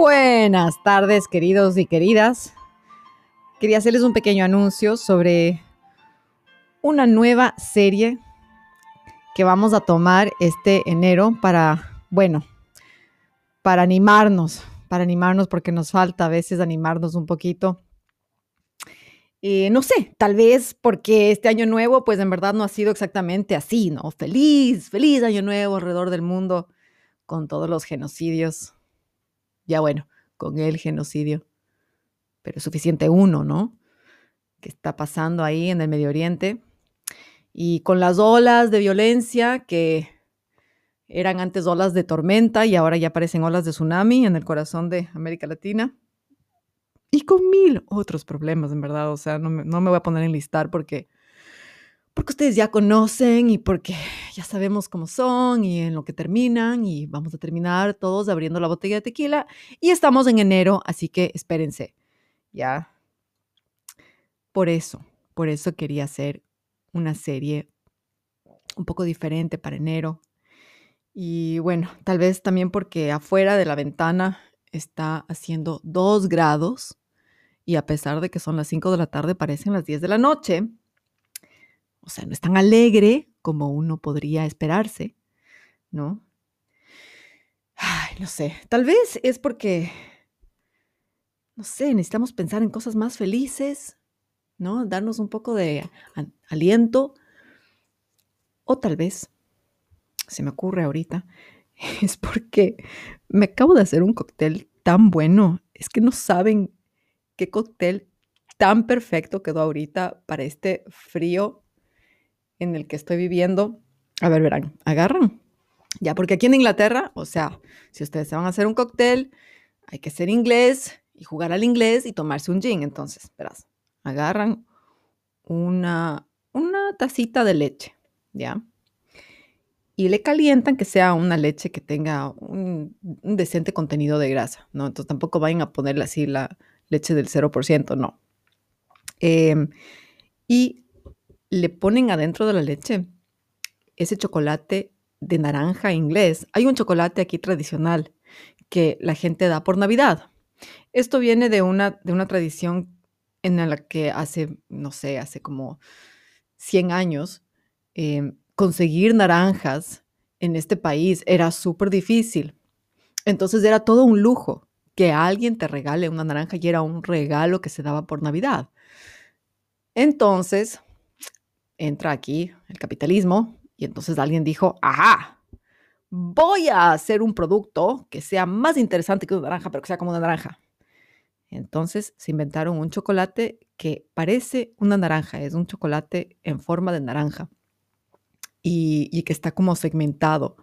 Buenas tardes, queridos y queridas. Quería hacerles un pequeño anuncio sobre una nueva serie que vamos a tomar este enero para, bueno, para animarnos, para animarnos porque nos falta a veces animarnos un poquito. No sé, tal vez porque este año nuevo, pues en verdad no ha sido exactamente así, ¿no? Feliz, feliz año nuevo alrededor del mundo con todos los genocidios. Ya bueno, con el genocidio. Pero es suficiente uno, ¿no? Que está pasando ahí en el Medio Oriente. Y con las olas de violencia que eran antes olas de tormenta y ahora ya parecen olas de tsunami en el corazón de América Latina. Y con mil otros problemas, en verdad. O sea, no me, no me voy a poner en listar porque, porque ustedes ya conocen y porque ya sabemos cómo son y en lo que terminan. Y vamos a terminar todos abriendo la botella de tequila. Y estamos en enero, así que espérense. Ya. Por eso, por eso quería hacer una serie un poco diferente para enero. Y bueno, tal vez también porque afuera de la ventana está haciendo dos grados y a pesar de que son las 5 de la tarde, parecen las 10 de la noche. O sea, no es tan alegre como uno podría esperarse, ¿no? Ay, no sé, tal vez es porque, no sé, necesitamos pensar en cosas más felices, ¿no? Darnos un poco de aliento. O tal vez, se me ocurre ahorita, es porque me acabo de hacer un cóctel tan bueno. Es que no saben qué cóctel tan perfecto quedó ahorita para este frío en el que estoy viviendo. A ver, verán, agarran. Ya, porque aquí en Inglaterra, o sea, si ustedes se van a hacer un cóctel, hay que ser inglés y jugar al inglés y tomarse un gin. Entonces, verás, agarran una, una tacita de leche, ¿ya? Y le calientan que sea una leche que tenga un, un decente contenido de grasa, ¿no? Entonces tampoco vayan a ponerle así la, leche del 0%, no. Em, y le ponen adentro de la leche ese chocolate de naranja inglés. Hay un chocolate aquí tradicional que la gente da por Navidad. Esto viene de una, de una tradición en la que hace, no sé, hace como 100 años, em, conseguir naranjas en este país era súper difícil. Entonces era todo un lujo que alguien te regale una naranja y era un regalo que se daba por Navidad. Entonces, entra aquí el capitalismo y entonces alguien dijo, ajá, voy a hacer un producto que sea más interesante que una naranja, pero que sea como una naranja. Entonces se inventaron un chocolate que parece una naranja, es un chocolate en forma de naranja y, y que está como segmentado.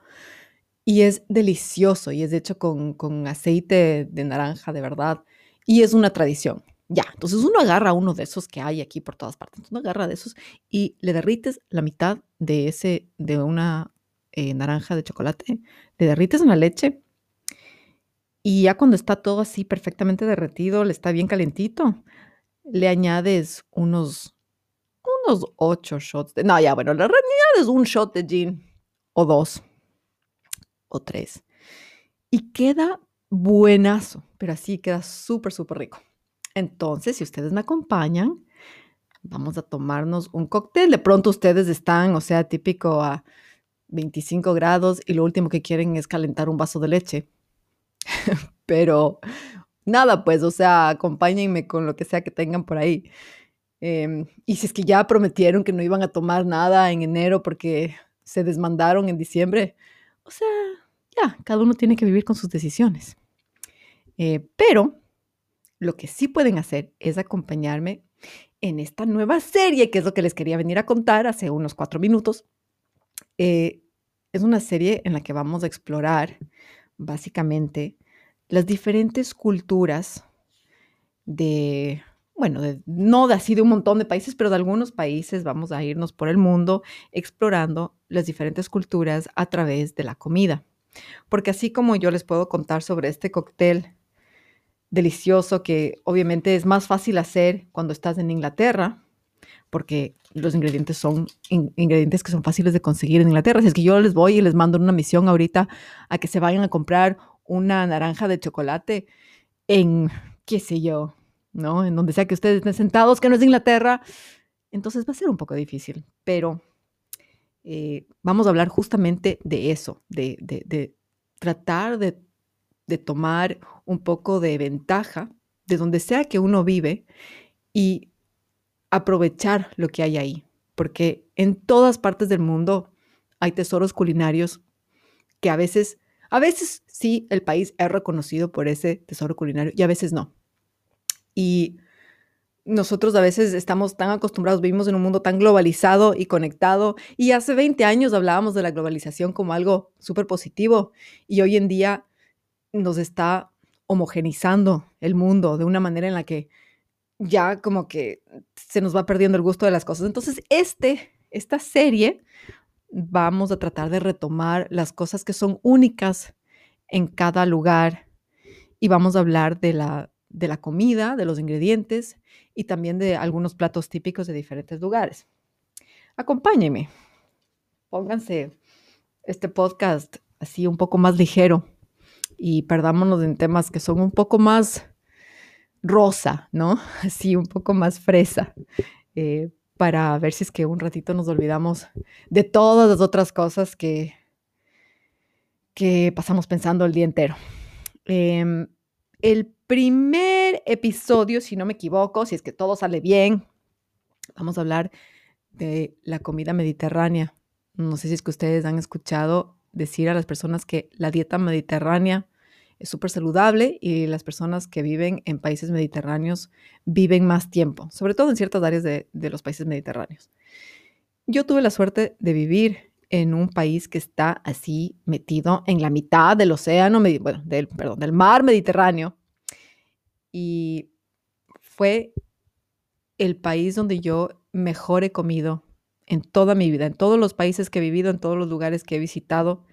Y es delicioso y es hecho con, con aceite de naranja, de verdad. Y es una tradición. Ya, entonces uno agarra uno de esos que hay aquí por todas partes. Uno agarra de esos y le derrites la mitad de ese, de una eh, naranja de chocolate, le derrites en la leche y ya cuando está todo así perfectamente derretido, le está bien calentito, le añades unos, unos ocho shots de, no, ya, bueno, le añades un shot de gin o dos o tres. Y queda buenazo, pero así queda súper, súper rico. Entonces, si ustedes me acompañan, vamos a tomarnos un cóctel. De pronto ustedes están, o sea, típico a 25 grados y lo último que quieren es calentar un vaso de leche. pero nada, pues, o sea, acompáñenme con lo que sea que tengan por ahí. Em, y si es que ya prometieron que no iban a tomar nada en enero porque se desmandaron en diciembre, o sea, ya, cada uno tiene que vivir con sus decisiones. Eh, pero lo que sí pueden hacer es acompañarme en esta nueva serie, que es lo que les quería venir a contar hace unos cuatro minutos. Eh, es una serie en la que vamos a explorar básicamente las diferentes culturas de, bueno, no de así de un montón de países, pero de algunos países vamos a irnos por el mundo explorando las diferentes culturas a través de la comida. Porque así como yo les puedo contar sobre este cóctel delicioso que obviamente es más fácil hacer cuando estás en Inglaterra, porque los ingredientes son ingredientes que son fáciles de conseguir en Inglaterra. Si es que yo les voy y les mando una misión ahorita a que se vayan a comprar una naranja de chocolate en, qué sé yo, ¿no? En donde sea que ustedes estén sentados, que no es Inglaterra, entonces va a ser un poco difícil, pero eh, vamos a hablar justamente de eso, de, de tratar de, tomar un poco de ventaja de donde sea que uno vive y aprovechar lo que hay ahí, porque en todas partes del mundo hay tesoros culinarios que a veces, a veces sí el país es reconocido por ese tesoro culinario y a veces no. Y nosotros a veces estamos tan acostumbrados, vivimos en un mundo tan globalizado y conectado, y hace 20 años hablábamos de la globalización como algo súper positivo, y hoy en día nos está homogenizando el mundo de una manera en la que ya como que se nos va perdiendo el gusto de las cosas. Entonces, este, esta serie vamos a tratar de retomar las cosas que son únicas en cada lugar y vamos a hablar de la, de la comida, de los ingredientes y también de algunos platos típicos de diferentes lugares. Acompáñenme, pónganse este podcast así un poco más ligero y perdámonos en temas que son un poco más rosa, ¿no? Así un poco más fresa, eh, para ver si es que un ratito nos olvidamos de todas las otras cosas que, que pasamos pensando el día entero. Em, el primer episodio, si no me equivoco, si es que todo sale bien, vamos a hablar de la comida mediterránea. No sé si es que ustedes han escuchado decir a las personas que la dieta mediterránea es súper saludable y las personas que viven en países mediterráneos viven más tiempo, sobre todo en ciertas áreas de, los países mediterráneos. Yo tuve la suerte de vivir en un país que está así metido en la mitad del océano, bueno, perdón, del mar Mediterráneo. Y fue el país donde yo mejor he comido en toda mi vida, en todos los países que he vivido, en todos los lugares que he visitado.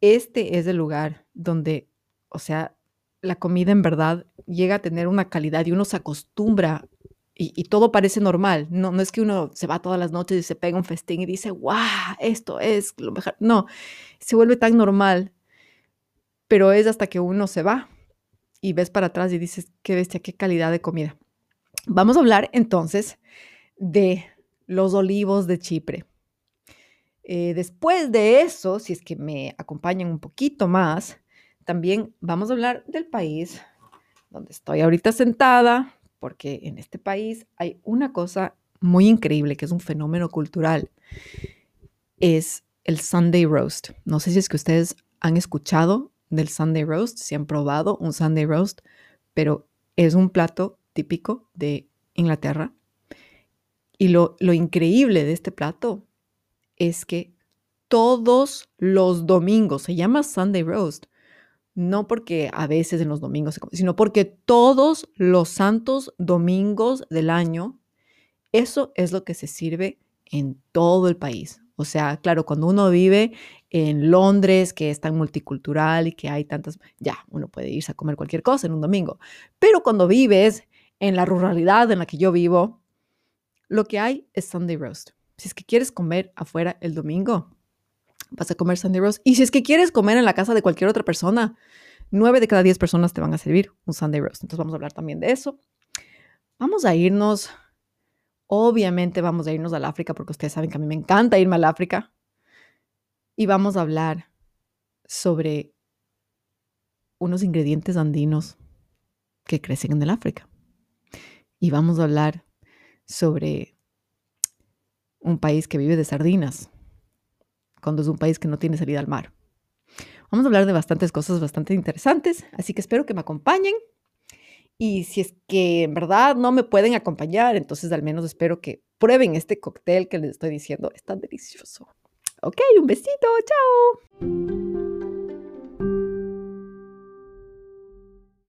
Este es el lugar donde o sea, la comida en verdad llega a tener una calidad y uno se acostumbra y, todo parece normal. No, no es que uno se va todas las noches y se pega un festín y dice, ¡guau! Esto es lo mejor. No, se vuelve tan normal, pero es hasta que uno se va y ves para atrás y dices, qué bestia, qué calidad de comida. Vamos a hablar entonces de los olivos de Chipre. Eh, después de eso, si es que me acompañan un poquito más, también vamos a hablar del país donde estoy ahorita sentada, porque en este país hay una cosa muy increíble que es un fenómeno cultural. Es el Sunday Roast. No sé si es que ustedes han escuchado del Sunday Roast, si han probado un Sunday Roast, pero es un plato típico de Inglaterra. Y lo, lo increíble de este plato es que todos los domingos, se llama Sunday Roast, no porque a veces en los domingos se come, sino porque todos los santos domingos del año, eso es lo que se sirve en todo el país. O sea, claro, cuando uno vive en Londres, que es tan multicultural y que hay tantas, ya, uno puede irse a comer cualquier cosa en un domingo. Pero cuando vives en la ruralidad en la que yo vivo, lo que hay es Sunday roast. Si es que quieres comer afuera el domingo, vas a comer Sunday roast. Y si es que quieres comer en la casa de cualquier otra persona, nueve de cada diez personas te van a servir un Sunday roast. Entonces vamos a hablar también de eso. Vamos a irnos, obviamente vamos a irnos al África porque ustedes saben que a mí me encanta irme al África. Y vamos a hablar sobre unos ingredientes andinos que crecen en el África. Y vamos a hablar sobre un país que vive de sardinas cuando es un país que no tiene salida al mar. Vamos a hablar de bastantes cosas bastante interesantes, así que espero que me acompañen. Y si es que en verdad no me pueden acompañar, entonces al menos espero que prueben este cóctel que les estoy diciendo. Es tan delicioso. Ok, un besito, chao.